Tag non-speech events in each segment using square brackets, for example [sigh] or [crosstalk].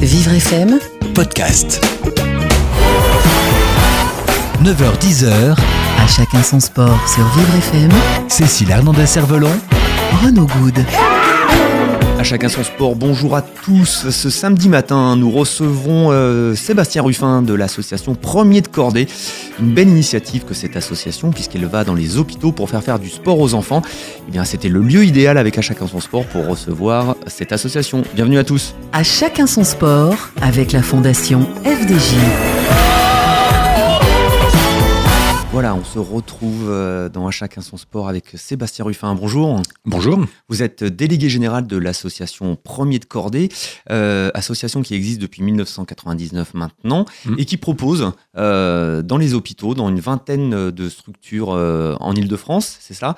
Vivre FM, podcast. 9h-10h, à chacun son sport sur Vivre FM, Cécile Hernandez-Cervelon, Renaud Good. À chacun son sport, bonjour à tous. Ce samedi matin, nous recevons euh, Sébastien Ruffin de l'association Premier de Cordée. Une belle initiative que cette association, puisqu'elle va dans les hôpitaux pour faire faire du sport aux enfants. Eh c'était le lieu idéal avec À chacun son sport pour recevoir cette association. Bienvenue à tous. À chacun son sport avec la fondation FDJ. Voilà, on se retrouve euh, dans À chacun son sport avec Sébastien Ruffin. Bonjour. Bonjour. Vous êtes délégué général de l'association Premier de Cordée, euh, association qui existe depuis 1999 maintenant Mm. et qui propose euh, dans les hôpitaux, dans une vingtaine de structures euh, en Ile-de-France, c'est ça?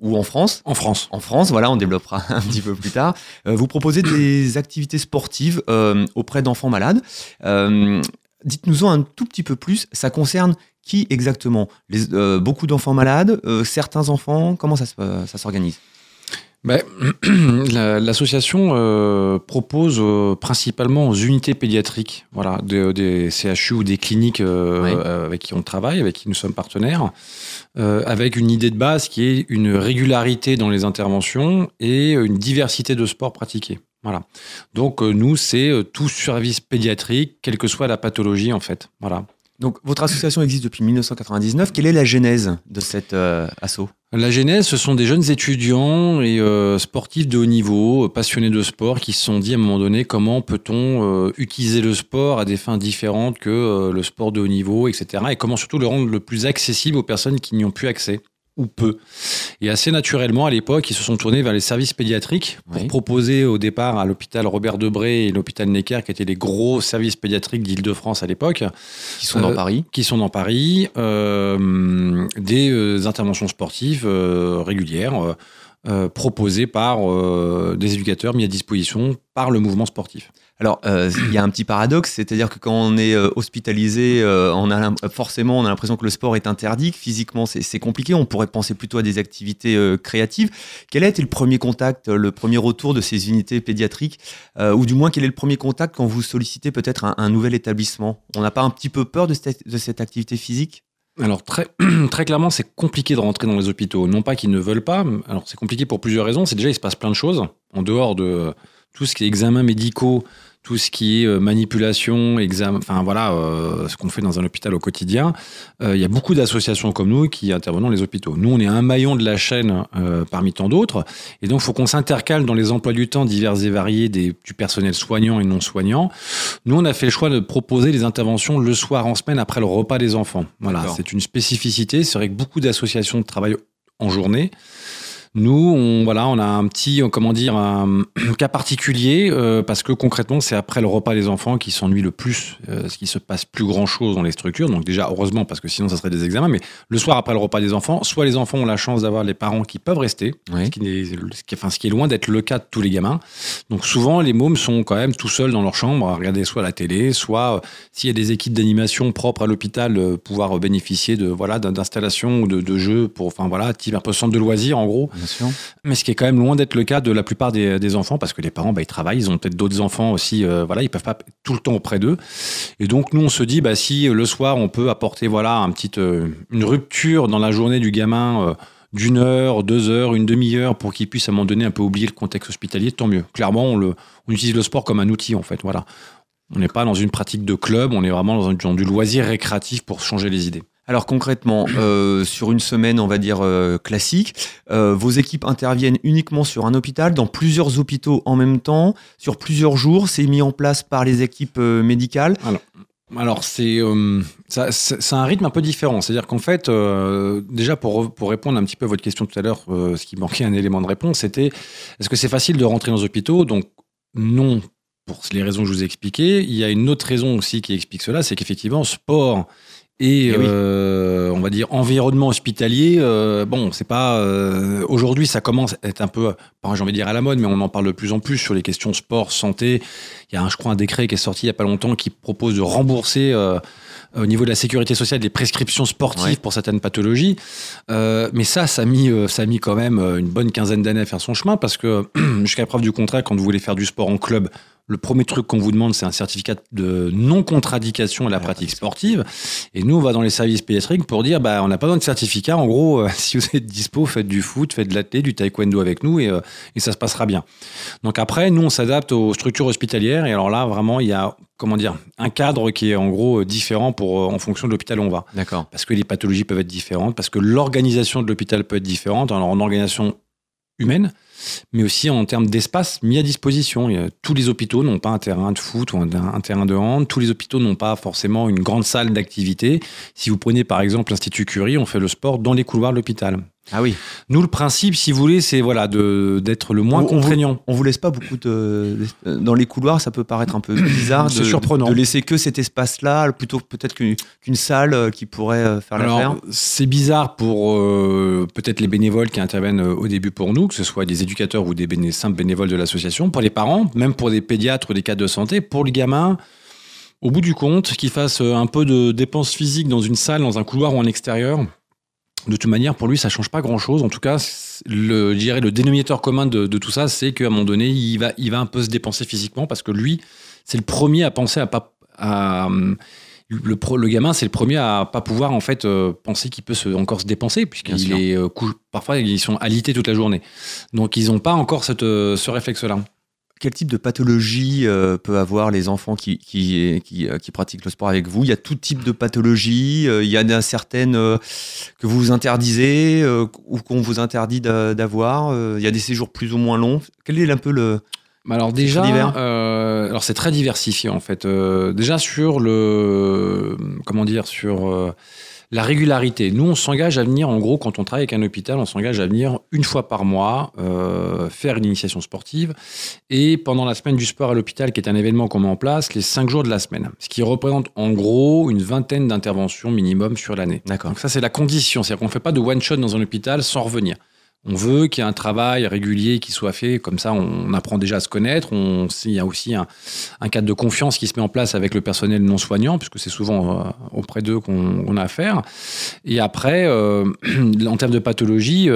Ou en France? En France. en France, voilà, on développera [laughs] un petit peu plus tard. Euh, vous proposez des activités sportives euh, auprès d'enfants malades. Euh, Dites-nous-en un tout petit peu plus. Ça concerne qui exactement? Les- euh, Beaucoup d'enfants malades euh, Certains enfants Comment ça, euh, ça s'organise? Ben, [clears throat] la- L'association euh, propose euh, principalement aux unités pédiatriques, voilà, des CHU ou des cliniques euh, Oui. avec qui on travaille, avec qui nous sommes partenaires, avec une idée de base qui est une régularité dans les interventions et une diversité de sports pratiqués. Voilà. Donc euh, nous, c'est euh, tout service pédiatrique, quelle que soit la pathologie en fait. Voilà. Donc, votre association existe depuis 1999. Quelle est la genèse de cet euh, assaut? La genèse, ce sont des jeunes étudiants et euh, sportifs de haut niveau, passionnés de sport, qui se sont dit à un moment donné comment peut-on euh, utiliser le sport à des fins différentes que le sport de haut niveau, etc. Et comment surtout le rendre le plus accessible aux personnes qui n'y ont plus accès ou peu. Et assez naturellement, à l'époque, ils se sont tournés vers les services pédiatriques pour Oui. proposer au départ à l'hôpital Robert Debré et l'hôpital Necker, qui étaient les gros services pédiatriques d'Île-de-France à l'époque, Qui sont dans Euh, Paris qui sont dans Paris, euh, des euh, interventions sportives régulières proposées par des éducateurs mis à disposition par le mouvement sportif. Alors, euh, il y a un petit paradoxe, c'est-à-dire que quand on est euh, hospitalisé, euh, forcément on a l'impression que le sport est interdit, que physiquement c'est compliqué. On pourrait penser plutôt à des activités créatives. Quel a été le premier contact, le premier retour de ces unités pédiatriques, ou du moins quel est le premier contact quand vous sollicitez peut-être un, un nouvel établissement? On n'a pas un petit peu peur de cette, activité physique? Alors très, [clears throat] très clairement, c'est compliqué de rentrer dans les hôpitaux. Non pas qu'ils ne veulent pas, alors c'est compliqué pour plusieurs raisons. C'est déjà, il se passe plein de choses, en dehors de tout ce qui est examens médicaux, tout ce qui est euh, manipulation, examen, enfin voilà, euh, ce qu'on fait dans un hôpital au quotidien. Euh, Il y a beaucoup d'associations comme nous qui intervenons dans les hôpitaux. Nous, on est un maillon de la chaîne euh, parmi tant d'autres. Et donc, il faut qu'on s'intercale dans les emplois du temps divers et variés des, du personnel soignant et non soignant. Nous, on a fait le choix de proposer les interventions le soir en semaine après le repas des enfants. Voilà, c'est une spécificité. C'est vrai que beaucoup d'associations travaillent en journée. Nous, on, voilà, on a un petit, euh, comment dire, un [clears throat] cas particulier euh, parce que concrètement, c'est après le repas des enfants qui s'ennuie le plus, euh, ce qui se passe plus grand chose dans les structures. Donc déjà, heureusement, parce que sinon, ça serait des examens. Mais le soir après le repas des enfants, soit les enfants ont la chance d'avoir les parents qui peuvent rester, Oui. ce, qui est, ce qui- enfin, ce qui est loin d'être le cas de tous les gamins. Donc souvent, les mômes sont quand même tout seuls dans leur chambre à regarder soit la télé, soit euh, s'il y a des équipes d'animation propres à l'hôpital, euh, pouvoir bénéficier de voilà d'installations ou de, de jeux pour, enfin voilà, type un peu centre de loisirs en gros. Mais ce qui est quand même loin d'être le cas de la plupart des, enfants, parce que les parents, bah, ils travaillent, ils ont peut-être d'autres enfants aussi, euh, voilà, ils peuvent pas tout le temps auprès d'eux. Et donc nous, on se dit, bah, si le soir on peut apporter, voilà, un petit, euh, une rupture dans la journée du gamin. euh, d'une heure, deux heures, une demi-heure pour qu'il puisse à un moment donné un peu oublier le contexte hospitalier, tant mieux. Clairement, on, utilise le sport comme un outil en fait. Voilà. On n'est pas dans une pratique de club, on est vraiment dans, dans du loisir récréatif pour changer les idées. Alors concrètement, euh, sur une semaine, on va dire euh, classique, euh, vos équipes interviennent uniquement sur un hôpital, dans plusieurs hôpitaux en même temps, sur plusieurs jours. C'est mis en place par les équipes médicales. Alors, c'est ça- c'est un rythme un peu différent. C'est-à-dire qu'en fait, déjà pour, pour répondre un petit peu à votre question tout à l'heure, ce qui manquait un élément de réponse, c'était est-ce que c'est facile de rentrer dans les hôpitaux? Donc, non, pour les raisons que je vous ai expliquées. Il y a une autre raison aussi qui explique cela, c'est qu'effectivement, sport et Eh oui. euh, on va dire environnement hospitalier, euh, bon, c'est pas euh, aujourd'hui ça commence à être un peu, j'ai envie de dire à la mode, mais on en parle de plus en plus sur les questions sport, santé. Il y a, un, je crois, un décret qui est sorti il y a pas longtemps qui propose de rembourser euh, au niveau de la sécurité sociale des prescriptions sportives Ouais. pour certaines pathologies. Euh, mais ça, ça a, mis, euh, ça a mis quand même une bonne quinzaine d'années à faire son chemin parce que [clears throat] jusqu'à preuve du contraire, quand vous voulez faire du sport en club, le premier truc qu'on vous demande, c'est un certificat de non-contradiction à la pratique sportive. Et nous, on va dans les services pédiatriques pour dire, bah, on n'a pas besoin de certificat. En gros, euh, [laughs] si vous êtes dispo, faites du foot, faites de l'athlé, du taekwondo avec nous et, euh, et ça se passera bien. Donc après, nous, on s'adapte aux structures hospitalières. Et alors là, vraiment, il y a, comment dire, un cadre qui est en gros différent pour, euh, en fonction de l'hôpital où on va. D'accord. Parce que les pathologies peuvent être différentes, parce que l'organisation de l'hôpital peut être différente. Alors, en organisation humaine, mais aussi en termes d'espace mis à disposition. Tous les hôpitaux n'ont pas un terrain de foot ou un terrain de hand. Tous les hôpitaux n'ont pas forcément une grande salle d'activité. Si vous prenez par exemple l'Institut Curie, on fait le sport dans les couloirs de l'hôpital. Ah oui. Nous, le principe, si vous voulez, c'est voilà, de- d'être le moins On- on vous- contraignant. On vous laisse pas beaucoup de dans les couloirs, ça peut paraître un peu [coughs] bizarre de, surprenant. de laisser que cet espace-là, plutôt peut-être qu'une salle euh, qui pourrait euh, faire l'affaire. C'est bizarre pour euh, peut-être les bénévoles qui interviennent au début pour nous, que ce soit des éducateurs ou des béné- simples bénévoles de l'association, pour les parents, même pour des pédiatres ou des cadres de santé, pour le gamin, au bout du compte, qu'ils fassent euh, un peu de dépenses physiques dans une salle, dans un couloir ou en extérieur. De toute manière, pour lui, ça change pas grand-chose. En tout cas, le, je dirais le dénominateur commun de, de tout ça, c'est qu'à un moment donné, il va, il va un peu se dépenser physiquement parce que lui, c'est le premier à penser à pas à, le, pro- le gamin, c'est le premier à pas pouvoir en fait euh, penser qu'il peut se, encore se dépenser puisqu'il est euh, parfois ils sont alités toute la journée. Donc ils n'ont pas encore cette, euh, ce réflexe-là. Quel type de pathologie euh, peut avoir les enfants qui, qui, qui, euh, qui pratiquent le sport avec vous? Il y a tout type de pathologie. euh, il y en a certaines euh, que vous interdisez ou qu'on vous interdit d'a- d'avoir. il y a des séjours plus ou moins longs. Quel est un peu le. Alors déjà, alors c'est très diversifié en fait. Déjà sur le, comment dire, sur la régularité. Nous, on s'engage à venir, en gros, quand on travaille avec un hôpital, on s'engage à venir une fois par mois euh, faire une initiation sportive. Et pendant la semaine du sport à l'hôpital, qui est un événement qu'on met en place, les cinq jours de la semaine. Ce qui représente en gros une vingtaine d'interventions minimum sur l'année. D'accord. Donc ça, c'est la condition. C'est-à-dire qu'on ne fait pas de one-shot dans un hôpital sans revenir. On veut qu'il y ait un travail régulier qui soit fait. Comme ça, on apprend déjà à se connaître. On, il y a aussi un, un cadre de confiance qui se met en place avec le personnel non soignant, puisque c'est souvent euh, auprès d'eux qu'on on a affaire. Et après, euh, [clears throat] en termes de pathologie,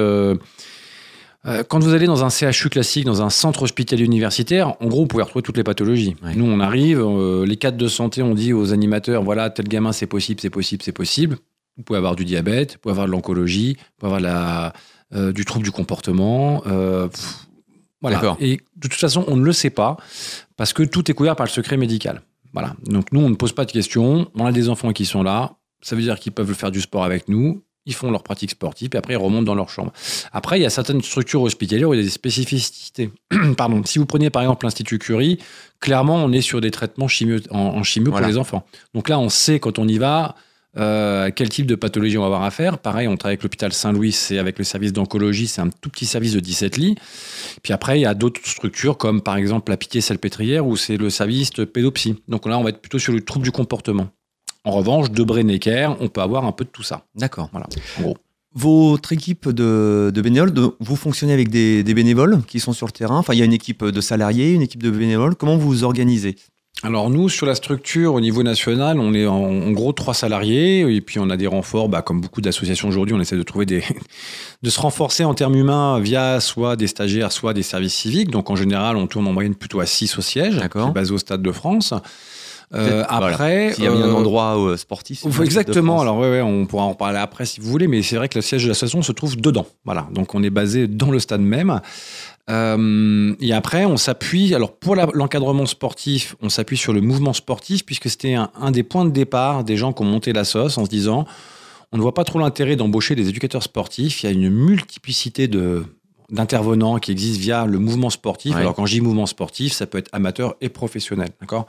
euh, quand vous allez dans un CHU classique, dans un centre hospitalier universitaire, en gros, vous pouvez retrouver toutes les pathologies. Ouais. Nous, on arrive, euh, les cadres de santé, on dit aux animateurs, voilà, tel gamin, c'est possible, c'est possible, c'est possible. Vous pouvez avoir du diabète, vous pouvez avoir de l'oncologie, vous pouvez avoir la, euh, du trouble du comportement. euh, pff, voilà. Et de toute façon, on ne le sait pas parce que tout est couvert par le secret médical. Voilà. Donc nous, on ne pose pas de questions. On a des enfants qui sont là. Ça veut dire qu'ils peuvent faire du sport avec nous. Ils font leur pratique sportive et après ils remontent dans leur chambre. Après, il y a certaines structures hospitalières où il y a des spécificités. [clears throat] Pardon. Si vous prenez par exemple l'Institut Curie, clairement, on est sur des traitements chimio, en, en chimio Voilà. pour les enfants. Donc là, on sait quand on y va euh, quel type de pathologie on va avoir à faire? Pareil, on travaille avec l'hôpital Saint-Louis, c'est avec le service d'oncologie, c'est un tout petit service de 17 lits. Puis après, il y a d'autres structures comme par exemple la Pitié-Salpêtrière où c'est le service de pédopsie. Donc là, on va être plutôt sur le trouble du comportement. En revanche, de Bray-Necker, on peut avoir un peu de tout ça. D'accord. Voilà, en gros. Votre équipe de, de bénévoles, de- vous fonctionnez avec des, des bénévoles qui sont sur le terrain? Enfin, il y a une équipe de salariés, une équipe de bénévoles. Comment vous vous organisez? Alors nous, sur la structure au niveau national, on est en, en gros trois salariés et puis on a des renforts, bah, comme beaucoup d'associations aujourd'hui, on essaie de trouver des, [laughs] de se renforcer en termes humains via soit des stagiaires, soit des services civiques. Donc en général, on tourne en moyenne plutôt à 6 au siège, basé au Stade de France. Euh, après, S'il y a bien un euh, endroit euh, sportif. Exactement. Alors ouais, ouais, on pourra en parler après si vous voulez, mais c'est vrai que le siège de l'association se trouve dedans. Voilà. Donc on est basé dans le stade même. Euh, et après, on s'appuie. Alors pour l'encadrement sportif, on s'appuie sur le mouvement sportif puisque c'était un, un des points de départ des gens qui ont monté la sauce en se disant, on ne voit pas trop l'intérêt d'embaucher des éducateurs sportifs. Il y a une multiplicité de d'intervenants qui existent via le mouvement sportif. Ouais. Alors quand je dis mouvement sportif, ça peut être amateur et professionnel, d'accord?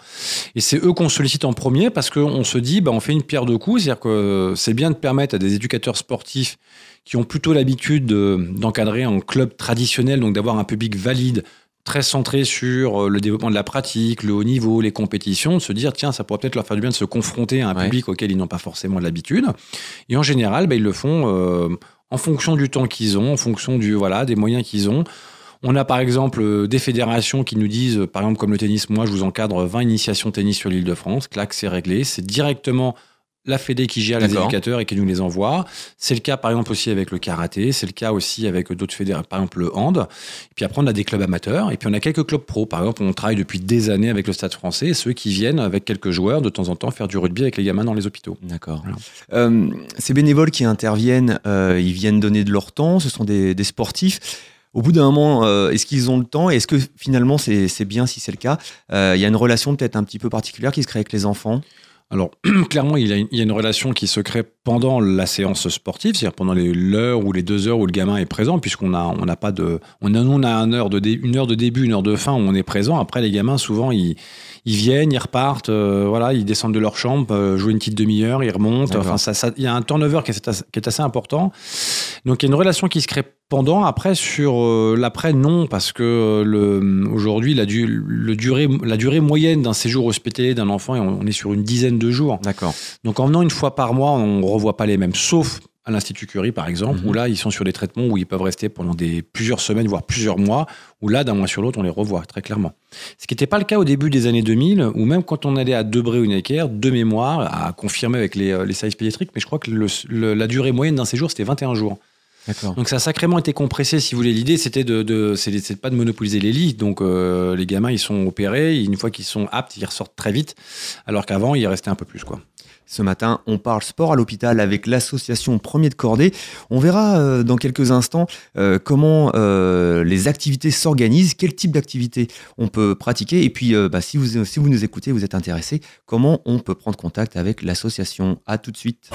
Et c'est eux qu'on sollicite en premier parce qu'on se dit, bah, on fait une pierre deux coups, c'est-à-dire que c'est bien de permettre à des éducateurs sportifs qui ont plutôt l'habitude de- d'encadrer en club traditionnel, donc d'avoir un public valide, très centré sur euh, le développement de la pratique, le haut niveau, les compétitions, de se dire, tiens, ça pourrait peut-être leur faire du bien de se confronter à un Ouais. public auquel ils n'ont pas forcément l'habitude. Et en général, bah, ils le font euh, en fonction du temps qu'ils ont, en fonction du, voilà, des moyens qu'ils ont. On a par exemple euh, des fédérations qui nous disent, par exemple comme le tennis, moi je vous encadre 20 initiations tennis sur l'île de France, clac, c'est réglé, c'est directement la Fédé qui gère les éducateurs et qui nous les envoie. C'est le cas par exemple aussi avec le karaté, c'est le cas aussi avec d'autres fédérations, par exemple le hand. Et puis après on a des clubs amateurs et puis on a quelques clubs pro. Par exemple, on travaille depuis des années avec le Stade français, ceux qui viennent avec quelques joueurs de temps en temps faire du rugby avec les gamins dans les hôpitaux. D'accord. Voilà. Euh, ces bénévoles qui interviennent, euh, ils viennent donner de leur temps, ce sont des, des sportifs. Au bout d'un moment, euh, est-ce qu'ils ont le temps? Et est-ce que finalement c'est bien si c'est le cas? Il y a une relation peut-être un petit peu particulière qui se crée avec les enfants? Alors, [clears throat] clairement, il y, a une, a relation qui se crée pendant la séance sportive, c'est-à-dire pendant l'heure ou les deux heures où le gamin est présent, puisqu'on a, on n'a pas de, on a, a heure de une heure de début, une heure de fin où on est présent. Après, les gamins, souvent, ils, ils viennent, ils repartent, euh, voilà, ils descendent de leur chambre, euh, jouer une petite demi-heure, ils remontent. Enfin, ça, ça- il y a un turnover qui est, assez- qui est assez important. Donc, il y a une relation qui se crée pendant. Après, sur euh, l'après, non, parce que euh, le, aujourd'hui, la, du- le durée, la durée moyenne d'un séjour hospitalier d'un enfant, on on est sur une dizaine de jours. D'accord. Donc en venant une fois par mois, on ne revoit pas les mêmes, sauf à l'Institut Curie par exemple, Mhm. où là ils sont sur des traitements où ils peuvent rester pendant des plusieurs semaines, voire plusieurs mois, où là d'un mois sur l'autre on les revoit très clairement. Ce qui n'était pas le cas au début des années 2000, ou même quand on allait à Debré ou Necker, de mémoire, à confirmer avec les, euh, les services pédiatriques, mais je crois que le- le- la durée moyenne d'un séjour c'était 21 jours. Donc ça a sacrément été compressé, si vous voulez. L'idée, c'était de, de, c'est c'est de pas de monopoliser les lits. Donc euh, les gamins, ils sont opérés. Une fois qu'ils sont aptes, ils ressortent très vite. Alors qu'avant, ils restaient un peu plus, quoi. Ce matin, on parle sport à l'hôpital avec l'association Premier de Cordée. On verra euh, dans quelques instants euh, comment euh, les activités s'organisent, quel type d'activité on peut pratiquer. Et puis, euh, bah, si, vous, si vous nous écoutez, vous êtes intéressé, comment on peut prendre contact avec l'association. À tout de suite.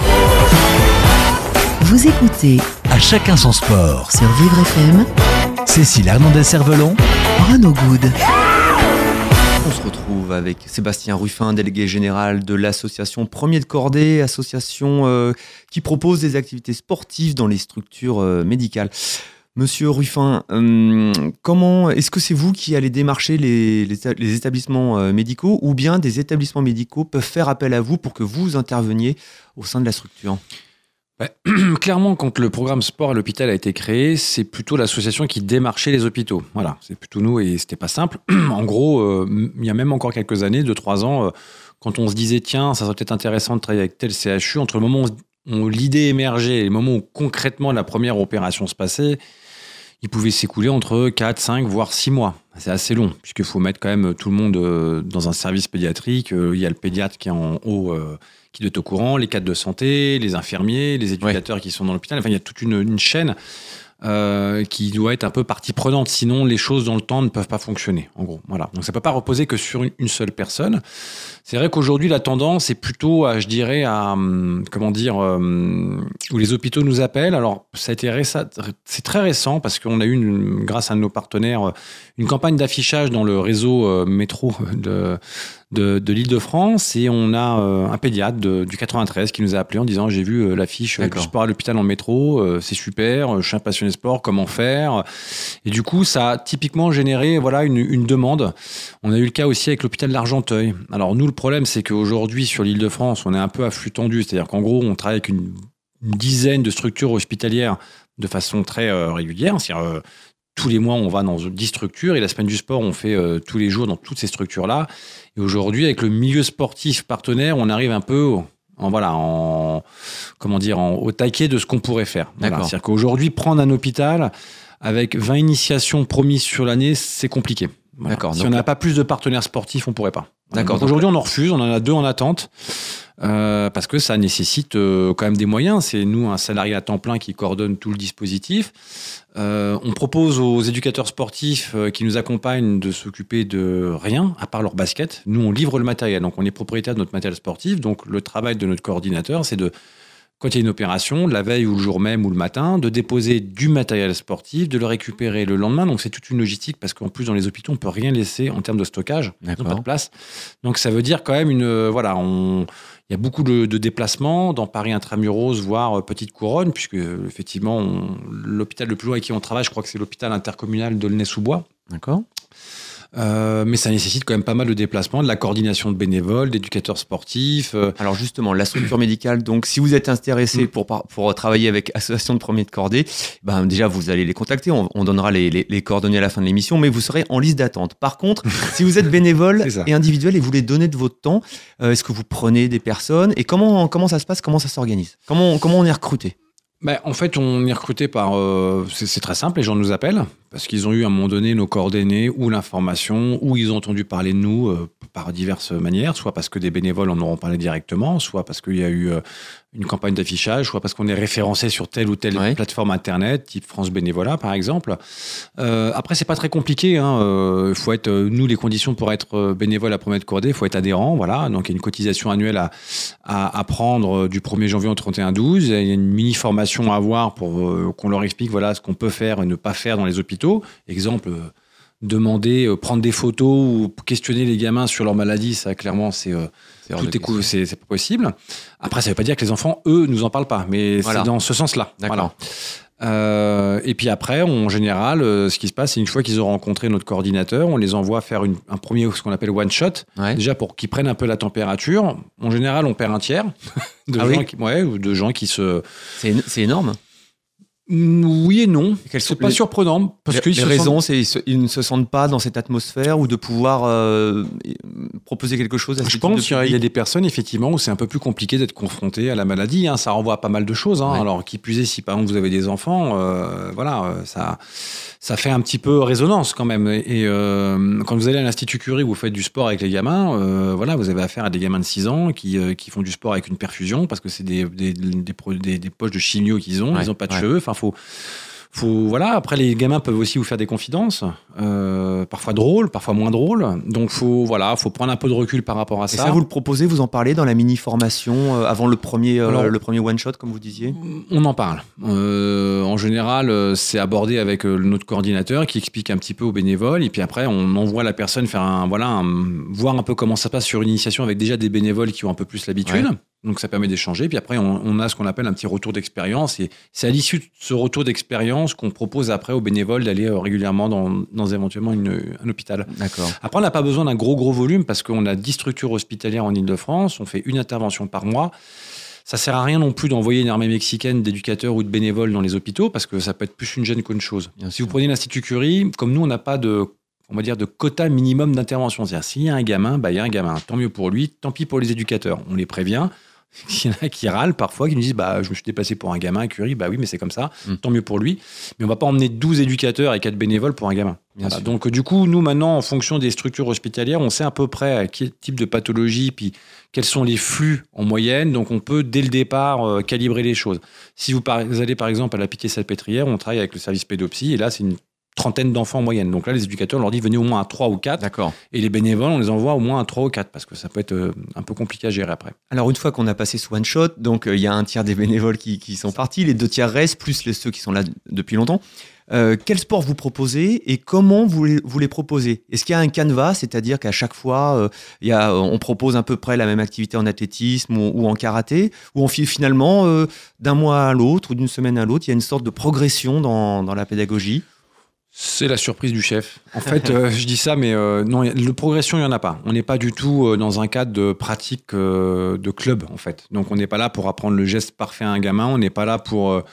Vous écoutez À chacun son sport. sur Vivre FM Cécile Hernandez-Cervelon, Renaud Good. On se retrouve avec Sébastien Ruffin, délégué général de l'association Premier de Cordée, association euh, qui propose des activités sportives dans les structures euh, médicales. Monsieur Ruffin, hum, comment est-ce que c'est vous qui allez démarcher les, établissements euh, médicaux ou bien des établissements médicaux peuvent faire appel à vous pour que vous interveniez au sein de la structure? [clears throat] Clairement, quand le programme sport à l'hôpital a été créé, c'est plutôt l'association qui démarchait les hôpitaux. Voilà, c'est plutôt nous et c'était pas simple. [clears throat] en gros, euh, il y a même encore quelques années, deux trois ans, euh, quand on se disait tiens, ça serait peut-être intéressant de travailler avec tel CHU, entre le moment où l'idée émergeait et le moment où concrètement la première opération se passait, il pouvait s'écouler entre 4, 5, voire 6 mois. C'est assez long, puisqu'il faut mettre quand même tout le monde euh, dans un service pédiatrique. Euh, Il y a le pédiatre qui est en haut, euh, qui doit être au courant, les cadres de santé, les infirmiers, les éducateurs qui sont dans l'hôpital. Enfin, il y a toute une, une chaîne euh, qui doit être un peu partie prenante. Sinon, les choses dans le temps ne peuvent pas fonctionner, en gros. Voilà. Donc, ça peut pas reposer que sur une seule personne. C'est vrai qu'aujourd'hui, la tendance est plutôt, à, je dirais, à, hum, comment dire, euh, où les hôpitaux nous appellent. Alors, ça a été c'est très récent parce qu'on a eu, une, grâce à nos partenaires, une campagne d'affichage dans le réseau euh, métro de, de, de l'Île-de-France et on a euh, un pédiatre de- du 93 qui nous a appelé en disant j'ai vu euh, l'affiche euh, du sport à l'hôpital en métro, euh, c'est super, euh, je suis un passionné de sport, comment faire? Et du coup, ça a typiquement généré voilà une, une demande. On a eu le cas aussi avec l'hôpital de l'Argenteuil. Alors nous, le problème, c'est qu'aujourd'hui sur l'Île-de-France, on est un peu à flux tendu, c'est-à-dire qu'en gros, on travaille avec une, une dizaine de structures hospitalières de façon très euh, régulière, c'est-à-dire euh, tous les mois, on va dans 10 structures et la semaine du sport, on fait euh, tous les jours dans toutes ces structures-là. Et aujourd'hui, avec le milieu sportif partenaire, on arrive un peu au- en voilà en comment dire en, au taquet de ce qu'on pourrait faire. Voilà. C'est-à-dire qu'aujourd'hui, prendre un hôpital avec 20 initiations promises sur l'année, c'est compliqué. Voilà. D'accord, Si on n'a pas plus de partenaires sportifs, on pourrait pas. D'accord, Aujourd'hui, on en refuse. On en a deux en attente. euh, parce que ça nécessite euh, quand même des moyens. C'est nous un salarié à temps plein qui coordonne tout le dispositif. Euh, on propose aux éducateurs sportifs euh, qui nous accompagnent de s'occuper de rien à part leur basket. Nous, on livre le matériel, donc on est propriétaire de notre matériel sportif. Donc le travail de notre coordinateur, c'est de quand il y a une opération, la veille ou le jour même ou le matin, de déposer du matériel sportif, de le récupérer le lendemain. Donc c'est toute une logistique parce qu'en plus dans les hôpitaux, on peut rien laisser en termes de stockage. Ils n'ont D'accord. pas de place. Donc ça veut dire quand même une euh, voilà, on il y a beaucoup de, de déplacements dans Paris intramuros, voire euh, petite couronne, puisque euh, effectivement l'hôpital le plus loin avec qui on travaille, je crois que c'est l'hôpital intercommunal de sous bois D'accord Euh, mais ça nécessite quand même pas mal de déplacements, de la coordination de bénévoles, d'éducateurs sportifs. euh, Alors justement, la structure médicale, donc si vous êtes intéressé Mm. pour, pour travailler avec Association de premiers de cordée, ben déjà vous allez les contacter, on, on donnera les, les- les coordonnées à la fin de l'émission, mais vous serez en liste d'attente. Par contre, [laughs] si vous êtes bénévole et individuel et vous voulez donner de votre temps, euh, est-ce que vous prenez des personnes et comment, comment ça se passe, comment ça s'organise? Comment, comment on est recruté? Ben, en fait, on est recruté par. euh, c'est très simple, les gens nous appellent parce qu'ils ont eu à un moment donné nos coordonnées ou l'information, ou ils ont entendu parler de nous euh, par diverses manières, soit parce que des bénévoles en auront parlé directement, soit parce qu'il y a eu euh, une campagne d'affichage, soit parce qu'on est référencé sur telle ou telle Ouais. plateforme internet, type France Bénévolat par exemple. Euh, après, c'est pas très compliqué. Il hein. euh, faut être, nous, les conditions pour être bénévole à Promet de Cordée, il faut être adhérent. Voilà. Donc, il y a une cotisation annuelle à, à, à prendre du 1er janvier au 31 12. Il y a une mini formation à avoir pour qu'on leur explique voilà ce qu'on peut faire et ne pas faire dans les hôpitaux. Exemple. euh, Demander, euh, prendre des photos ou questionner les gamins sur leur maladie, ça clairement c'est euh, tout c'est pas possible. Après, ça veut pas dire que les enfants, eux, nous en parlent pas, mais Voilà. c'est dans ce sens-là. D'accord. Voilà. Euh, et puis après, on- en général, euh, ce qui se passe, c'est une fois qu'ils ont rencontré notre coordinateur, on les envoie faire une- un premier, ce qu'on appelle one shot, Ouais. déjà pour qu'ils prennent un peu la température. En général, on perd un tiers [laughs] de, Ah gens, oui qui, ouais, ou de gens qui se. C'est énorme. Oui et non. Sont C'est pas les- surprenant parce les, qu'ils les se raisons, c'est ils ne se sentent pas dans cette atmosphère ou de pouvoir euh, proposer quelque chose à Je pense qu'il y a- y des personnes, effectivement, où c'est un peu plus compliqué d'être confronté à la maladie. hein. Ça renvoie à pas mal de choses. hein. Ouais. Alors, qui plus est, si par exemple vous avez des enfants, euh, voilà, euh, ça, ça fait un petit peu résonance quand même. Et euh, quand vous allez à l'Institut Curie, vous faites du sport avec les gamins, voilà, vous avez affaire à des gamins de 6 ans qui, qui font du sport avec une perfusion parce que c'est des, des, des, pro- des- des poches de chimio qu'ils ont, Ouais, ils n'ont pas de ouais. cheveux. Enfin, faut. Faut, voilà, après les gamins peuvent aussi vous faire des confidences, euh, parfois drôles, parfois moins drôles. Donc faut voilà, faut prendre un peu de recul par rapport à Et ça, vous le proposez, vous en parlez dans la mini formation euh, avant le premier, euh, Alors- le premier one shot, comme vous disiez? On en parle. En général, c'est abordé avec notre coordinateur qui explique un petit peu aux bénévoles. Et puis après, on envoie la personne faire un, voilà, un- voir un peu comment ça passe sur une initiation avec déjà des bénévoles qui ont un peu plus l'habitude. Ouais. Donc ça permet d'échanger. Puis après, on, on a ce qu'on appelle un petit retour d'expérience. Et c'est à l'issue de ce retour d'expérience qu'on propose après aux bénévoles d'aller euh, régulièrement dans, dans éventuellement une- un hôpital. D'accord. Après, on n'a pas besoin d'un gros, gros volume parce qu'on a 10 structures hospitalières en Ile-de-France. On fait une intervention par mois. Ça sert à rien non plus d'envoyer une armée mexicaine d'éducateurs ou de bénévoles dans les hôpitaux parce que ça peut être plus une gêne qu'une chose. Bien si sûr. vous prenez l'Institut Curie, comme nous, on n'a pas de, on va dire, de quota minimum d'intervention. C'est-à-dire, s'il y a un gamin, bah, il y a un gamin. Tant mieux pour lui, tant pis pour les éducateurs. On les prévient. [laughs] Il y en a qui râlent parfois, qui nous disent bah, Je me suis déplacé pour un gamin Curie. Bah oui, mais c'est comme ça. Mm. Tant mieux pour lui. Mais on va pas emmener 12 éducateurs et 4 bénévoles pour un gamin. Voilà. Donc, du coup, nous, maintenant, en fonction des structures hospitalières, on sait à peu près à quel type de pathologie, puis quels sont les flux en moyenne. Donc, on peut, dès le départ, euh, calibrer les choses. Si vous, par- vous allez, par exemple, à la Pitié-Salpêtrière, on travaille avec le service pédopsie, et là, c'est une trentaine d'enfants en moyenne. Donc là, les éducateurs on leur dit venez au moins à 3 ou 4, D'accord. et les bénévoles, on les envoie au moins à 3 ou 4, parce que ça peut être euh, un peu compliqué à gérer après. Alors une fois qu'on a passé ce one shot, donc euh, il y a un tiers des bénévoles qui, qui sont partis, les deux tiers restent, plus les, ceux qui sont là depuis longtemps. Euh, quel sport vous proposez et comment vous les, vous les proposez? Est-ce qu'il y a un canevas, c'est-à-dire qu'à chaque fois, euh, il y a, on propose à peu près la même activité en athlétisme ou, ou en karaté, ou on fait finalement euh, d'un mois à l'autre ou d'une semaine à l'autre, il y a une sorte de progression dans, dans la pédagogie? C'est la surprise du chef. En fait, euh, je dis ça, mais euh, non, de progression, il n'y en a pas. On n'est pas du tout euh, dans un cadre de pratique euh, de club, en fait. Donc, on n'est pas là pour apprendre le geste parfait à un gamin. On n'est pas là pour,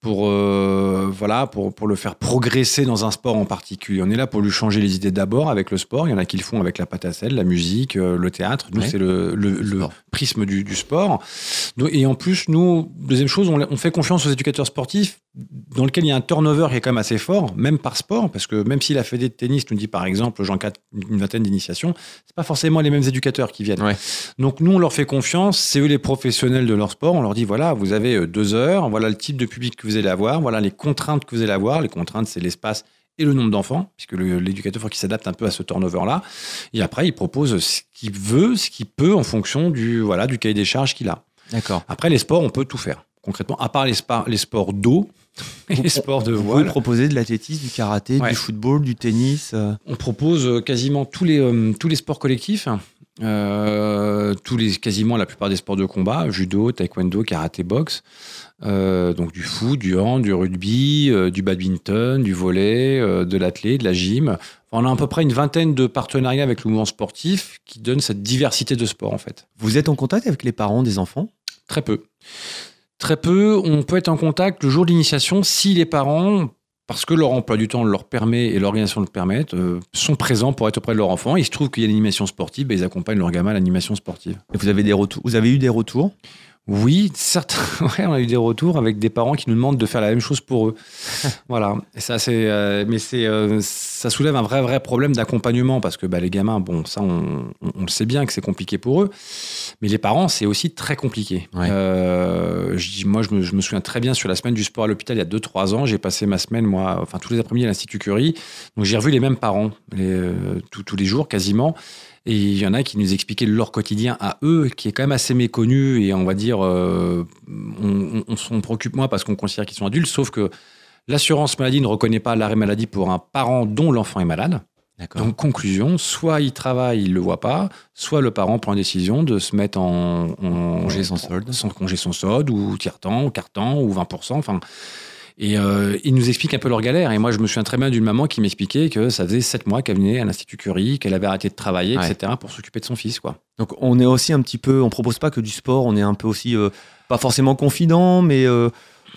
pour, euh, voilà, pour, pour le faire progresser dans un sport en particulier. On est là pour lui changer les idées d'abord avec le sport. Il y en a qui le font avec la pâte à sel, la musique, euh, le théâtre. Nous, Ouais. c'est le, le, prisme du, du sport. Et en plus, nous, deuxième chose, on, on fait confiance aux éducateurs sportifs dans lequel il y a un turnover qui est quand même assez fort, même par sport, parce que même si la Fédé de tennis nous dit par exemple, j'encadre une vingtaine d'initiations, c'est pas forcément les mêmes éducateurs qui viennent. Ouais. Donc nous, on leur fait confiance, c'est eux les professionnels de leur sport, on leur dit voilà, vous avez euh, deux heures, voilà le type de public que vous allez avoir, voilà les contraintes que vous allez avoir. Les contraintes, c'est l'espace et le nombre d'enfants, puisque l'éducateur faut qu'il s'adapte un peu à ce turnover-là. Et après, il propose ce qu'il veut, ce qu'il peut en fonction du, voilà, du cahier des charges qu'il a. D'accord. Après, les sports, on peut tout faire. Concrètement, à part les, spa- les sports d'eau [laughs] et les sports de Vous voile, proposez de l'athlétisme, du karaté, Ouais. du football, du tennis euh, on propose euh, quasiment tous les, euh, tous les sports collectifs. Euh, tous les, quasiment la plupart des sports de combat, judo, taekwondo, karaté, boxe, euh, donc du foot, du hand, du rugby, euh, du badminton, du volley, euh, de l'athlète, de la gym. Enfin, on a à peu près une vingtaine de partenariats avec le mouvement sportif qui donnent cette diversité de sports en fait. Vous êtes en contact avec les parents des enfants? Très peu. Très peu. On peut être en contact le jour de l'initiation si les parents, parce que leur emploi du temps leur permet et l'organisation le permettent, euh, sont présents pour être auprès de leur enfant. Il se trouve qu'il y a l'animation sportive, ils accompagnent leur gamin à l'animation sportive. Vous avez eu des retours? Oui, certes, [laughs] ouais, on a eu des retours avec des parents qui nous demandent de faire la même chose pour eux. [laughs] voilà. Et ça, c'est, euh, mais c'est, euh, ça soulève un vrai, vrai problème d'accompagnement parce que bah, les gamins, bon, ça, on, on- on le sait bien que c'est compliqué pour eux. Mais les parents, c'est aussi très compliqué. Ouais. Euh, je moi, je me, je me souviens très bien sur la semaine du sport à l'hôpital il y a 2-3 ans. J'ai passé ma semaine, moi, enfin, tous les après-midi à l'Institut Curie. Donc, j'ai revu les mêmes parents les, tous- tous les jours quasiment. Et il y en a qui nous expliquaient leur quotidien à eux, qui est quand même assez méconnu. Et on va dire, euh, on, on- on s'en préoccupe moins parce qu'on considère qu'ils sont adultes. Sauf que l'assurance maladie ne reconnaît pas l'arrêt maladie pour un parent dont l'enfant est malade. Donc, conclusion, soit il travaille, il ne le voit pas, soit le parent prend la décision de se mettre en, en Congé sans solde. sans congé sans solde, ou tiers-temps, ou quart-temps, ou 20%. Enfin, et euh, ils nous expliquent un peu leur galère. Et moi, je me souviens très bien d'une maman qui m'expliquait que ça faisait sept mois qu'elle venait à l'Institut Curie, qu'elle avait arrêté de travailler, Ouais. etc., pour s'occuper de son fils. Quoi. Donc on est aussi un petit peu, on propose pas que du sport, on est un peu aussi, euh, pas forcément confident, mais euh,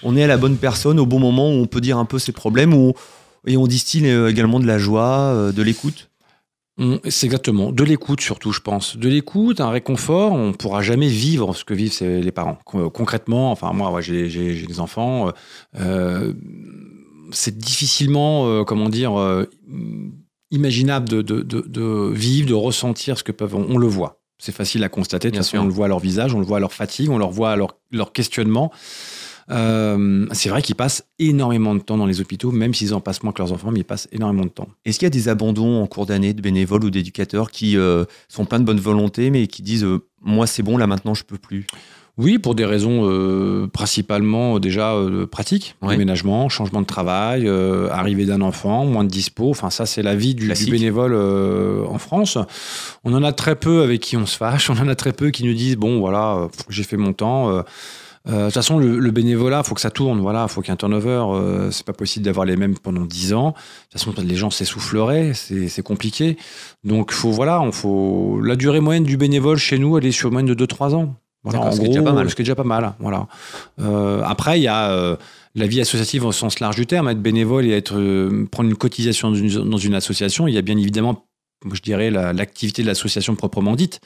on est à la bonne personne au bon moment où on peut dire un peu ses problèmes où, et on distille euh, également de la joie, euh, de l'écoute. On- C'est exactement. De l'écoute, surtout, je pense. De l'écoute, un réconfort. On ne pourra jamais vivre ce que vivent les parents. Con- Concrètement, enfin, moi, ouais, j'ai des enfants. euh, euh, c'est difficilement, euh, comment dire, euh, imaginable de, de- de- de vivre, de ressentir ce que peuvent. On, on le voit. C'est facile à constater. De toute façon, on le voit à leur visage, on le voit à leur fatigue, on leur voit à leur, leur questionnement. Euh, c'est vrai qu'ils passent énormément de temps dans les hôpitaux, même s'ils en passent moins que leurs enfants, mais ils passent énormément de temps. Est-ce qu'il y a des abandons en cours d'année de bénévoles ou d'éducateurs qui euh, sont pleins de bonne volonté mais qui disent euh, moi c'est bon là maintenant je peux plus Oui, pour des raisons euh, principalement déjà euh, pratiques, déménagement, changement de travail, euh, arrivée d'un enfant, moins de dispo. Enfin, ça, c'est la vie du, bénévole en France. On en a très peu avec qui on se fâche. [laughs] On en a très peu qui nous disent bon, voilà, j'ai fait mon temps. Euh, euh, De toute façon, le, le bénévolat, faut que ça tourne. Voilà, faut qu'il y ait un turnover. Euh, c'est pas possible d'avoir les mêmes pendant 10 ans. De toute façon, les gens s'essouffleraient. C'est c'est compliqué. Donc, faut voilà, on faut la durée moyenne du bénévole chez nous, elle est sur moyenne de 2-3 ans. Voilà, en ce qui est déjà pas mal. ce qui est déjà pas mal. Voilà. Euh, après, il y a euh, la vie associative au sens large du terme, être bénévole et être euh, prendre une cotisation dans une, dans une association. Il y a bien évidemment, je dirais, la- l'activité de l'association proprement dite.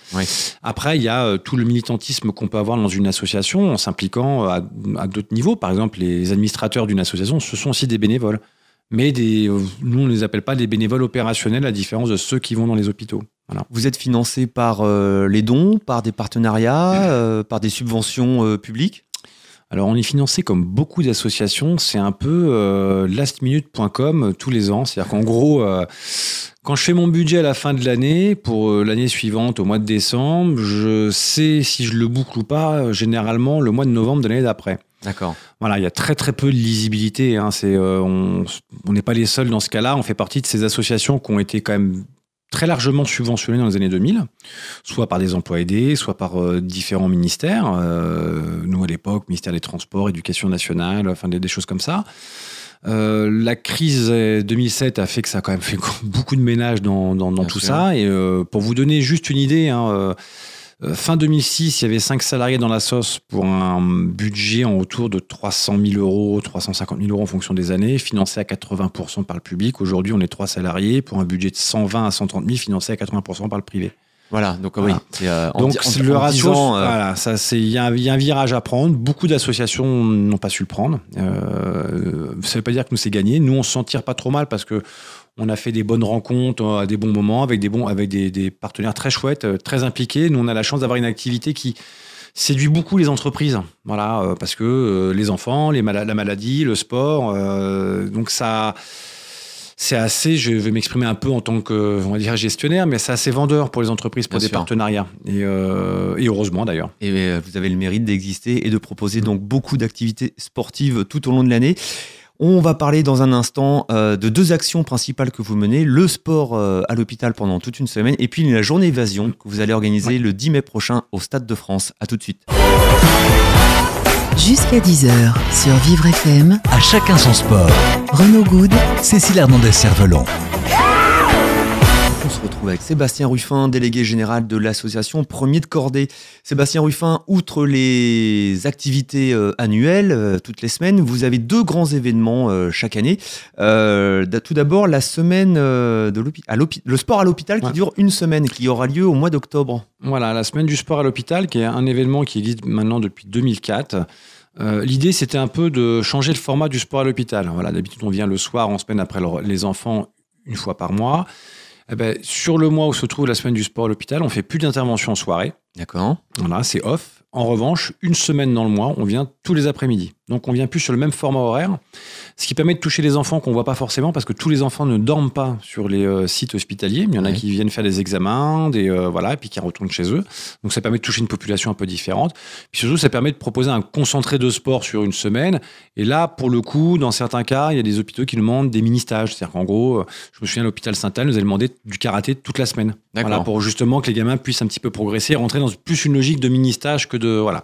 Après, il y a euh, tout le militantisme qu'on peut avoir dans une association en s'impliquant à, à d'autres niveaux. Par exemple, les administrateurs d'une association, ce sont aussi des bénévoles. Mais des, euh, nous, on ne les appelle pas des bénévoles opérationnels, à la différence de ceux qui vont dans les hôpitaux. Vous êtes financé par euh, les dons, par des partenariats, euh, par des subventions euh, publiques? Alors, on est financé comme beaucoup d'associations. C'est un peu euh, lastminute.com euh, tous les ans. C'est-à-dire qu'en gros, euh, quand je fais mon budget à la fin de l'année, pour euh, l'année suivante, au mois de décembre, je sais si je le boucle ou pas, euh, généralement, le mois de novembre de l'année d'après. D'accord. Voilà, il y a très très peu de lisibilité. hein. C'est, euh, on on n'est pas les seuls dans ce cas-là. On fait partie de ces associations qui ont été quand même très largement subventionnées dans les années 2000, soit par des emplois aidés, soit par euh, différents ministères. Euh, nous, à l'époque, ministère des Transports, Éducation nationale, enfin des, des choses comme ça. Euh, la crise euh, 2007 a fait que ça a quand même fait [laughs] beaucoup de ménage dans, dans- dans tout sûr. ça. Et euh, pour vous donner juste une idée, hein, euh, euh, fin 2006, il y avait 5 salariés dans la sauce pour un budget en autour de 300 000 euros, 350 000 euros en fonction des années, financé à 80% par le public. Aujourd'hui, on est 3 salariés pour un budget de 120 à 130 000 financé à 80% par le privé. Voilà, donc euh, Voilà. oui. euh, Donc en- le en ratio, euh, voilà, ça c'est il y, a un- il y a un virage à prendre. Beaucoup d'associations n'ont pas su le prendre. Euh, ça veut pas dire que nous c'est gagné. Nous on s'en tire pas trop mal parce que on a fait des bonnes rencontres euh, à des bons moments avec des bons avec des, des partenaires très chouettes, euh, très impliqués. Nous on a la chance d'avoir une activité qui séduit beaucoup les entreprises. Voilà, euh, parce que les enfants, les la maladie, le sport, donc ça c'est assez, je vais m'exprimer un peu en tant que, on va dire, gestionnaire, mais c'est assez vendeur pour les entreprises, pour Bien des sûr. partenariats. Et, euh, et heureusement d'ailleurs. Et vous avez le mérite d'exister et de proposer donc beaucoup d'activités sportives tout au long de l'année. On va parler dans un instant euh, de deux actions principales que vous menez, le sport euh, à l'hôpital pendant toute une semaine et puis la journée évasion que vous allez organiser le 10 mai prochain au Stade de France. À tout de suite. Jusqu'à 10h sur Vivre FM, À chacun son sport. Renaud Good Cécile Hernandez-Cervelon. On se retrouve avec Sébastien Ruffin, délégué général de l'association Premier de Cordée. Sébastien Ruffin, outre les activités euh, annuelles, euh, toutes les semaines, vous avez deux grands événements euh, chaque année. Tout d'abord, la semaine de l'hôpi- à l'hôpi- le sport à l'hôpital qui Ouais. dure une semaine, qui aura lieu au mois d'octobre. Voilà, la semaine du sport à l'hôpital, qui est un événement qui existe maintenant depuis 2004. Euh, L'idée, c'était un peu de changer le format du sport à l'hôpital. Voilà, d'habitude, on vient le soir, en semaine après le- les enfants, une fois par mois. Eh ben, sur le mois où se trouve la semaine du sport à l'hôpital, on fait plus d'intervention en soirée. D'accord. Voilà, c'est off. En revanche, une semaine dans le mois, on vient tous les après-midi. Donc on vient plus sur le même format horaire, ce qui permet de toucher les enfants qu'on voit pas forcément parce que tous les enfants ne dorment pas sur les euh, sites hospitaliers. Il y en a qui viennent faire des examens, des euh, voilà, et puis qui retournent chez eux. Donc ça permet de toucher une population un peu différente. Puis surtout, ça permet de proposer un concentré de sport sur une semaine. Et là, pour le coup, dans certains cas, il y a des hôpitaux qui demandent des mini-stages. C'est-à-dire qu'en gros, euh, je me souviens à l'hôpital Saint-Anne, nous avait demandé du karaté toute la semaine. D'accord. Voilà, pour justement que les gamins puissent un petit peu progresser, rentrer dans plus une logique de mini-stage que de voilà.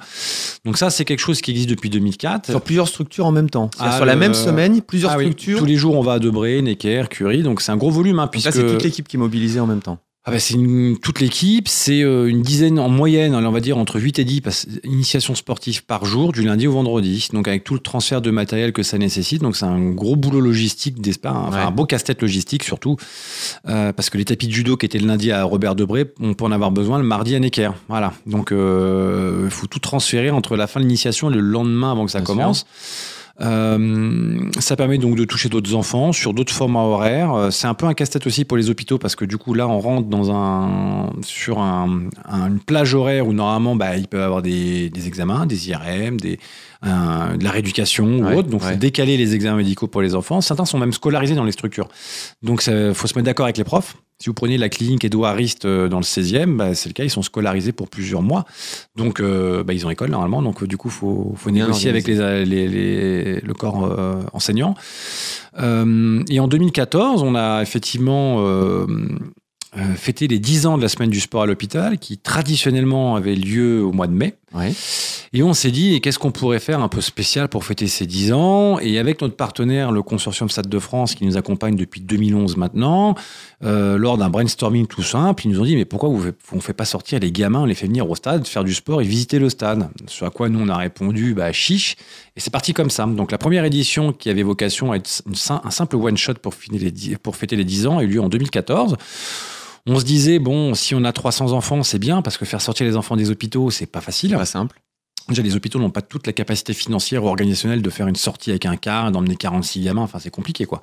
Donc ça, c'est quelque chose qui existe depuis 2004. Sur plusieurs structures en même temps. Ah, sur la même semaine, plusieurs Ah oui, structures. Tous les jours, on va à Debré, Necker, Curie. Donc c'est un gros volume, hein, puisque Là, c'est toute l'équipe qui est mobilisée en même temps. Ah bah, c'est toute l'équipe. C'est euh, une dizaine en moyenne, on va dire entre 8 et 10 parce- initiations sportives par jour, du lundi au vendredi. Donc avec tout le transfert de matériel que ça nécessite. Donc c'est un gros boulot logistique, pas Enfin, Ouais. un beau casse-tête logistique surtout. Euh, parce que les tapis de judo qui étaient le lundi à Robert Debré, on peut en avoir besoin le mardi à Necker. Voilà. Donc il faut tout transférer entre la fin de l'initiation et le lendemain avant que ça Bien sûr. Euh, ça permet donc de toucher d'autres enfants sur d'autres formats horaires. Euh, C'est un peu un casse-tête aussi pour les hôpitaux parce que du coup là on rentre dans un sur un, un- une plage horaire où normalement bah, ils peuvent avoir des, des examens, des IRM, des, un- de la rééducation ou Ouais, autre. Donc ouais. faut décaler les examens médicaux pour les enfants. Certains sont même scolarisés dans les structures. Donc il faut se mettre d'accord avec les profs. Si vous prenez la clinique Édouard Rist euh, dans le 16e, bah, c'est le cas, ils sont scolarisés pour plusieurs mois. Donc, euh, bah, ils ont école normalement. Donc, euh, du coup, il faut, négocier avec les, les- les- le corps euh, enseignant. Euh, et en 2014, on a effectivement fêté les 10 ans de la semaine du sport à l'hôpital, qui traditionnellement avait lieu au mois de mai. Et on s'est dit, qu'est-ce qu'on pourrait faire un peu spécial pour fêter ces 10 ans? Et avec notre partenaire, le consortium Stade de France, qui nous accompagne depuis 2011 maintenant, euh, lors d'un brainstorming tout simple, ils nous ont dit, mais pourquoi on ne fait pas sortir les gamins, on les fait venir au stade, faire du sport et visiter le stade? Ce à quoi nous, on a répondu, bah chiche. Et c'est parti comme ça. Donc la première édition, qui avait vocation à être un simple one-shot pour, pour fêter les 10 ans, a eu lieu en 2014. On se disait, bon, si on a 300 enfants, c'est bien, parce que faire sortir les enfants des hôpitaux, c'est pas facile. Pas simple. Déjà, les hôpitaux n'ont pas toute la capacité financière ou organisationnelle de faire une sortie avec un car, d'emmener 46 gamins. Enfin, c'est compliqué, quoi.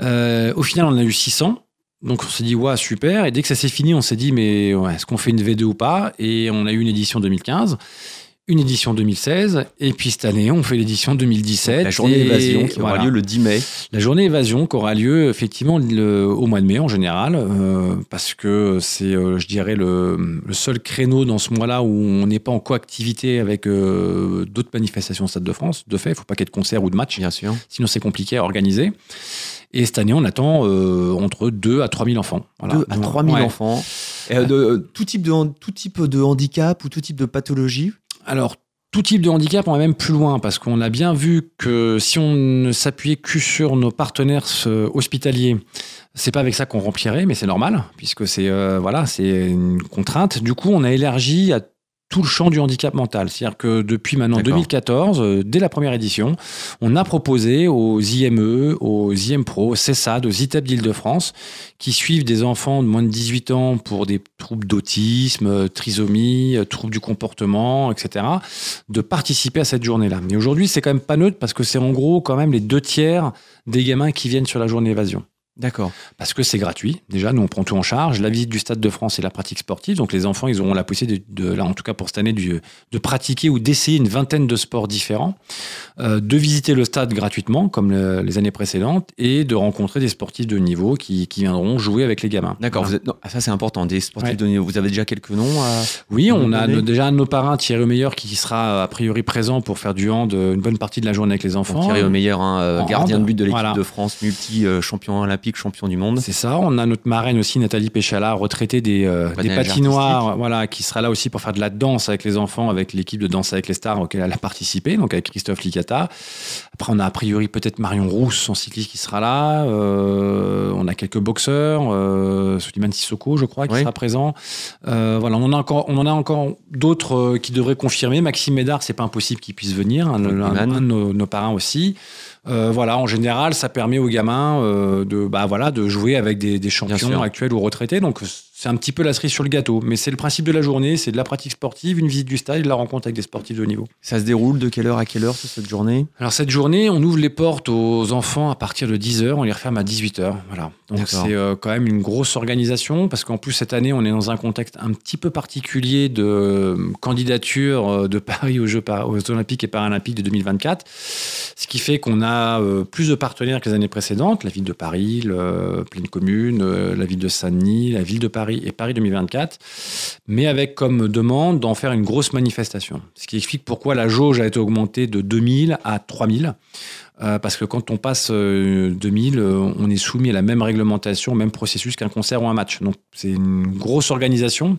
Euh, au final, on en a eu 600. Donc, on s'est dit, ouais, super. Et dès que ça s'est fini, on s'est dit, mais ouais, est-ce qu'on fait une V2 ou pas? Et on a eu une édition 2015, une édition 2016. Et puis, cette année, on fait l'édition 2017. La journée évasion qui aura lieu le 10 mai. La journée évasion qui aura lieu effectivement le- au mois de mai en général, euh, parce que c'est, euh, je dirais, le, le seul créneau dans ce mois-là où on n'est pas en coactivité avec euh, d'autres manifestations au Stade de France. De fait, il ne faut pas qu'il y ait de concert ou de match, Bien sûr. sinon c'est compliqué à organiser. Et cette année, on attend euh, entre 2 à 3 000 enfants. Voilà. 2 à Donc, 3 000 ouais. enfants. Et, euh, de, euh, tout, type de, tout type de handicap ou tout type de pathologie. Alors, tout type de handicap, on va même plus loin parce qu'on a bien vu que si on ne s'appuyait que sur nos partenaires euh, hospitaliers, c'est pas avec ça qu'on remplirait, mais c'est normal puisque c'est euh, voilà, c'est une contrainte. Du coup, on a élargi à tout le champ du handicap mental. C'est-à-dire que depuis maintenant D'accord. 2014, euh, dès la première édition, on a proposé aux IME, aux IMPRO, aux CESAD, aux ITEP d'Île-de-France, qui suivent des enfants de moins de 18 ans pour des troubles d'autisme, euh, trisomie, euh, troubles du comportement, etc., de participer à cette journée-là. Mais aujourd'hui, c'est quand même pas neutre parce que c'est en gros quand même les deux tiers des gamins qui viennent sur la journée évasion. D'accord. Parce que c'est gratuit. Déjà, nous, on prend tout en charge. La visite du Stade de France et la pratique sportive. Donc, les enfants, ils auront la possibilité, de, de- là, en tout cas pour cette année, de pratiquer ou d'essayer une vingtaine de sports différents, euh, de visiter le stade gratuitement, comme le- les années précédentes, et de rencontrer des sportifs de haut niveau qui, qui viendront jouer avec les gamins. D'accord. Voilà. ah, ça, c'est important. Des sportifs Ouais. de niveau. Vous avez déjà quelques noms à- Oui, à on a déjà un de nos parrains, Thierry Meilleur, qui sera a priori présent pour faire du hand euh, une bonne partie de la journée avec les enfants. Thierry Meilleur, hein, En gardien hand, de but de l'équipe voilà. de France, multi euh, champion olympique, champion du monde. C'est ça. On a notre marraine aussi, Nathalie Péchala, retraitée des, euh, des patinoires, voilà, qui sera là aussi pour faire de la danse avec les enfants, avec l'équipe de Danse avec les stars auquel elle a participé, donc avec Christophe Licata. Après, on a a priori peut-être Marion Rousse en cycliste qui sera là. Euh, on a quelques boxeurs, euh, Suleiman Sissoko, je crois, qui Oui. sera présent. Euh, voilà, on en a encore, on en a encore d'autres qui devraient confirmer. Maxime Médard, c'est pas impossible qu'il puisse venir, un, un- un de nos, nos parrains aussi. Euh, voilà, en général, ça permet aux gamins euh, de, bah, voilà, de jouer avec des, des champions actuels ou retraités. Donc, c'est un petit peu la cerise sur le gâteau. Mais c'est le principe de la journée c'est de la pratique sportive, une visite du stade de la rencontre avec des sportifs de haut niveau. Ça se déroule de quelle heure à quelle heure sur cette journée? Alors, cette journée, on ouvre les portes aux enfants à partir de 10h, on les referme à 18h. Voilà. Donc, c'est euh, quand même une grosse organisation parce qu'en plus, cette année, on est dans un contexte un petit peu particulier de euh, candidature euh, de Paris aux Jeux aux Olympiques et Paralympiques de 2024. Ce qui fait qu'on a euh, plus de partenaires que les années précédentes, la ville de Paris, le Pleine Commune, la ville de Saint-Denis, la ville de Paris et Paris 2024, mais avec comme demande d'en faire une grosse manifestation. Ce qui explique pourquoi la jauge a été augmentée de 2000 à 3000. Euh, parce que quand on passe euh, 2000, euh, on est soumis à la même réglementation, au même processus qu'un concert ou un match. Donc c'est une grosse organisation.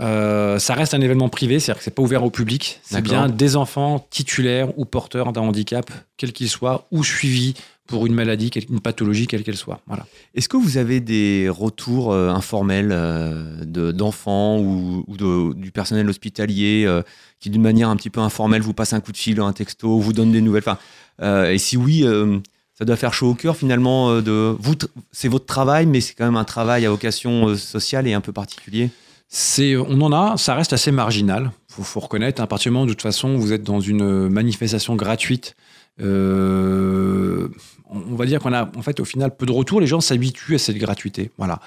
Euh, ça reste un événement privé, c'est-à-dire que c'est pas ouvert au public. C'est bien des enfants titulaires ou porteurs d'un handicap, quel qu'il soit, ou suivis pour une maladie, une pathologie, quelle qu'elle soit. Voilà. Est-ce que vous avez des retours euh, informels euh, de- d'enfants ou, ou de- du personnel hospitalier euh, qui, d'une manière un petit peu informelle, vous passe un coup de fil, un texto, ou vous donne des nouvelles? Et si oui, ça doit faire chaud au cœur finalement. de vous, c'est votre travail, mais c'est quand même un travail à vocation sociale et un peu particulier? C'est, on en a, ça reste assez marginal. Faut, faut reconnaître. À partir du moment où, de toute façon, vous êtes dans une manifestation gratuite, euh, on on va dire qu'on a, en fait, au final, peu de retours. Les gens s'habituent à cette gratuité. Voilà.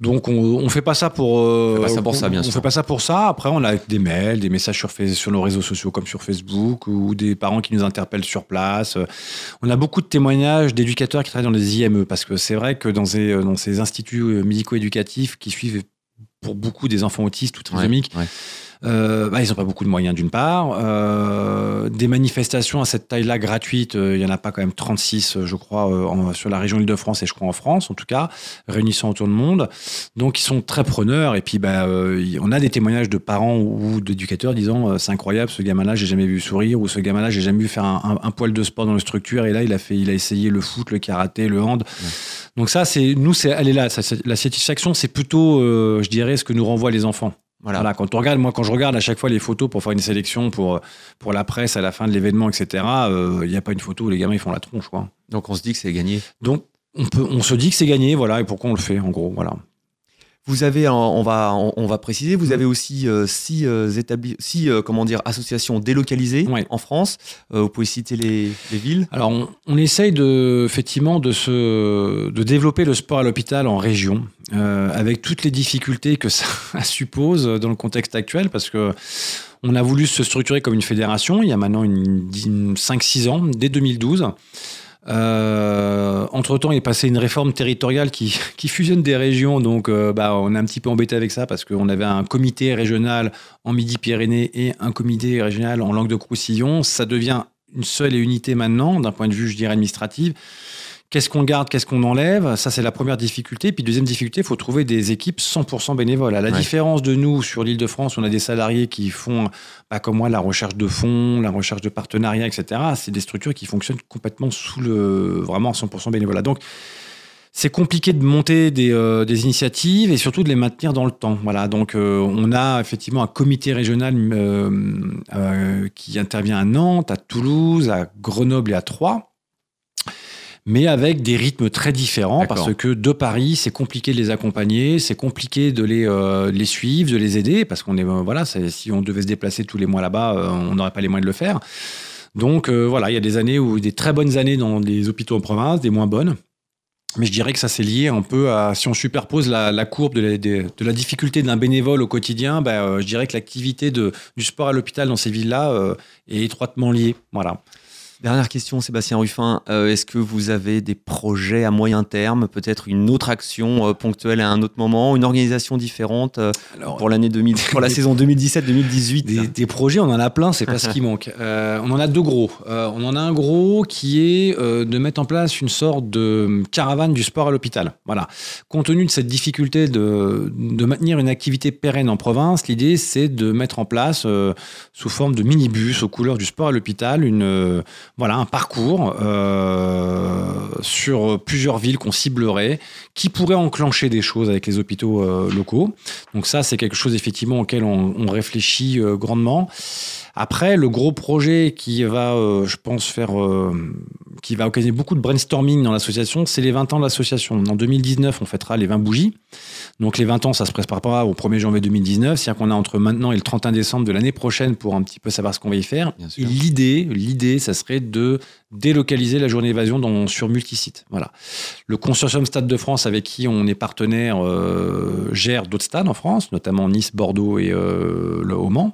Donc, on, on fait pas ça pour. euh, On fait pas ça pour ça, bien on sûr. fait pas ça pour ça. Après, on a des mails, des messages sur, nos réseaux sociaux comme sur Facebook ou des parents qui nous interpellent sur place. On a beaucoup de témoignages d'éducateurs qui travaillent dans les IME parce que c'est vrai que dans ces, dans ces instituts médico-éducatifs qui suivent pour beaucoup des enfants autistes ou trisomiques, Ouais, ouais. Euh, bah, ils n'ont pas beaucoup de moyens d'une part. Euh, des manifestations à cette taille-là gratuites, euh, il n'y en a pas quand même 36, euh, je crois, euh, en- sur la région Île-de-France et je crois en France, en tout cas, réunissant autour du monde. Donc ils sont très preneurs. Et puis bah, euh, y- on a des témoignages de parents ou d'éducateurs disant euh, c'est incroyable, ce gamin-là, j'ai jamais vu sourire, ou ce gamin-là, j'ai jamais vu faire un, un- un poil de sport dans le structure. Et là, il a, fait, il a essayé le foot, le karaté, le hand. Donc ça, c'est nous, c'est elle est là. Ça, la satisfaction, c'est plutôt, euh, je dirais, ce que nous renvoient les enfants. Voilà. Voilà, quand on regarde, moi, quand je regarde à chaque fois les photos pour faire une sélection pour, pour la presse à la fin de l'événement, etc., euh, il n'y a pas une photo où les gamins ils font la tronche, quoi. Donc on se dit que c'est gagné. Donc, on, peut, on se dit que c'est gagné, voilà, et pourquoi on le fait, en gros, voilà. Vous avez, on va, on, va préciser, vous avez aussi euh, six, euh, établis, six euh, comment dire, associations délocalisées Ouais. en France. Vous pouvez citer les, les villes Alors, on, on essaye de, effectivement de, se, de développer le sport à l'hôpital en région, avec toutes les difficultés que [laughs] ça suppose dans le contexte actuel, parce que on a voulu se structurer comme une fédération il y a maintenant une, une 5-6 ans, dès 2012. Euh, entre-temps, il est passé une réforme territoriale qui, fusionne des régions, donc euh, bah, on est un petit peu embêté avec ça parce qu'on avait un comité régional en Midi-Pyrénées et un comité régional en Languedoc-Roussillon. Ça devient une seule et unité maintenant, d'un point de vue, je dirais, administratif. Qu'est-ce qu'on garde, qu'est-ce qu'on enlève? Ça, c'est la première difficulté. Puis, deuxième difficulté, il faut trouver des équipes 100% bénévoles. À la Ouais. différence de nous, sur l'île de France, on a des salariés qui font, bah, comme moi, la recherche de fonds, la recherche de partenariats, etc. C'est des structures qui fonctionnent complètement sous le. vraiment 100% bénévolat. Donc, c'est compliqué de monter des, euh, des initiatives et surtout de les maintenir dans le temps. Voilà, donc euh, on a effectivement un comité régional euh, euh, qui intervient à Nantes, à Toulouse, à Grenoble et à Troyes mais avec des rythmes très différents parce que de Paris, c'est compliqué de les accompagner, c'est compliqué de les, euh, les suivre, de les aider parce qu'on est euh, voilà, si on devait se déplacer tous les mois là-bas, euh, on n'aurait pas les moyens de le faire. Donc euh, voilà, il y a des années où des très bonnes années dans les hôpitaux en province, des moins bonnes. Mais je dirais que ça c'est lié un peu à si on superpose la, la courbe de la, de, de la difficulté d'un bénévole au quotidien, euh, je dirais que l'activité du sport à l'hôpital dans ces villes-là est étroitement liée. Voilà. Dernière question, Sébastien Ruffin. Euh, Est-ce que vous avez des projets à moyen terme, peut-être une autre action euh, ponctuelle à un autre moment, une organisation différente euh, Alors, pour l'année 2000, pour la saison 2017-2018 Des, des projets, on en a plein, c'est pas ce qui [laughs] manque. On en a deux gros. On en a un gros qui est de mettre en place une sorte de caravane du sport à l'hôpital. Voilà. Compte tenu de cette difficulté de, de maintenir une activité pérenne en province, l'idée c'est de mettre en place sous forme de minibus aux couleurs du sport à l'hôpital une voilà un parcours euh, sur plusieurs villes qu'on ciblerait, qui pourrait enclencher des choses avec les hôpitaux euh, locaux. Donc ça, c'est quelque chose effectivement auquel on, on réfléchit euh, grandement. Après, le gros projet qui va, euh, je pense, faire, euh, qui va occasionner beaucoup de brainstorming dans l'association, c'est les 20 ans de l'association. En 2019, on fêtera les 20 bougies. Donc les 20 ans, ça se préparera au 1er janvier 2019. C'est-à-dire qu'on a entre maintenant et le 31 décembre de l'année prochaine pour un petit peu savoir ce qu'on va y faire. L'idée, l'idée, ça serait de délocaliser la journée évasion dans, sur multisites. Voilà. Le consortium Stade de France, avec qui on est partenaire, euh, gère d'autres stades en France, notamment Nice, Bordeaux et euh, le au Mans.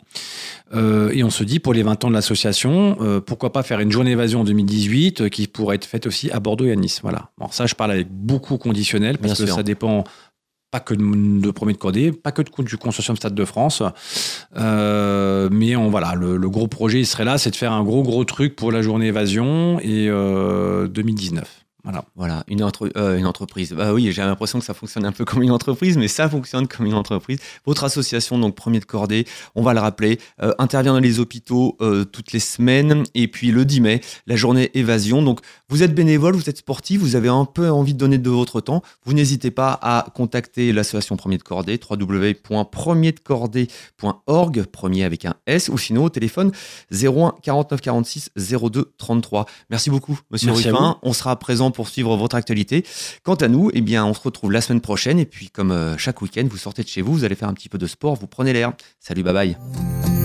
Euh, et on se dit, pour les 20 ans de l'association, euh, pourquoi pas faire une journée évasion en 2018 euh, qui pourrait être faite aussi à Bordeaux et à Nice. Voilà. Alors ça, je parle avec beaucoup conditionnel parce Bien que sûr. ça dépend pas que de, premier de cordée, pas que de, du consortium Stade de France. Euh, mais on, voilà, le, le gros projet, il serait là, c'est de faire un gros, gros truc pour la journée évasion et euh, 2019. Voilà. Voilà, une, entre- euh, une entreprise. Bah oui, j'ai l'impression que ça fonctionne un peu comme une entreprise, mais ça fonctionne comme une entreprise. Votre association, donc premier de cordée, on va le rappeler, euh, intervient dans les hôpitaux euh, toutes les semaines. Et puis le 10 mai, la journée évasion. Donc vous êtes bénévole, vous êtes sportif, vous avez un peu envie de donner de votre temps. Vous n'hésitez pas à contacter l'association Premier de Cordée, www.premierdecordée.org, premier avec un S, ou sinon au téléphone 01 49 46 02 33. Merci beaucoup, monsieur Ruffin. On sera présent pour suivre votre actualité. Quant à nous, eh bien, on se retrouve la semaine prochaine. Et puis, comme euh, chaque week-end, vous sortez de chez vous, vous allez faire un petit peu de sport, vous prenez l'air. Salut, bye bye.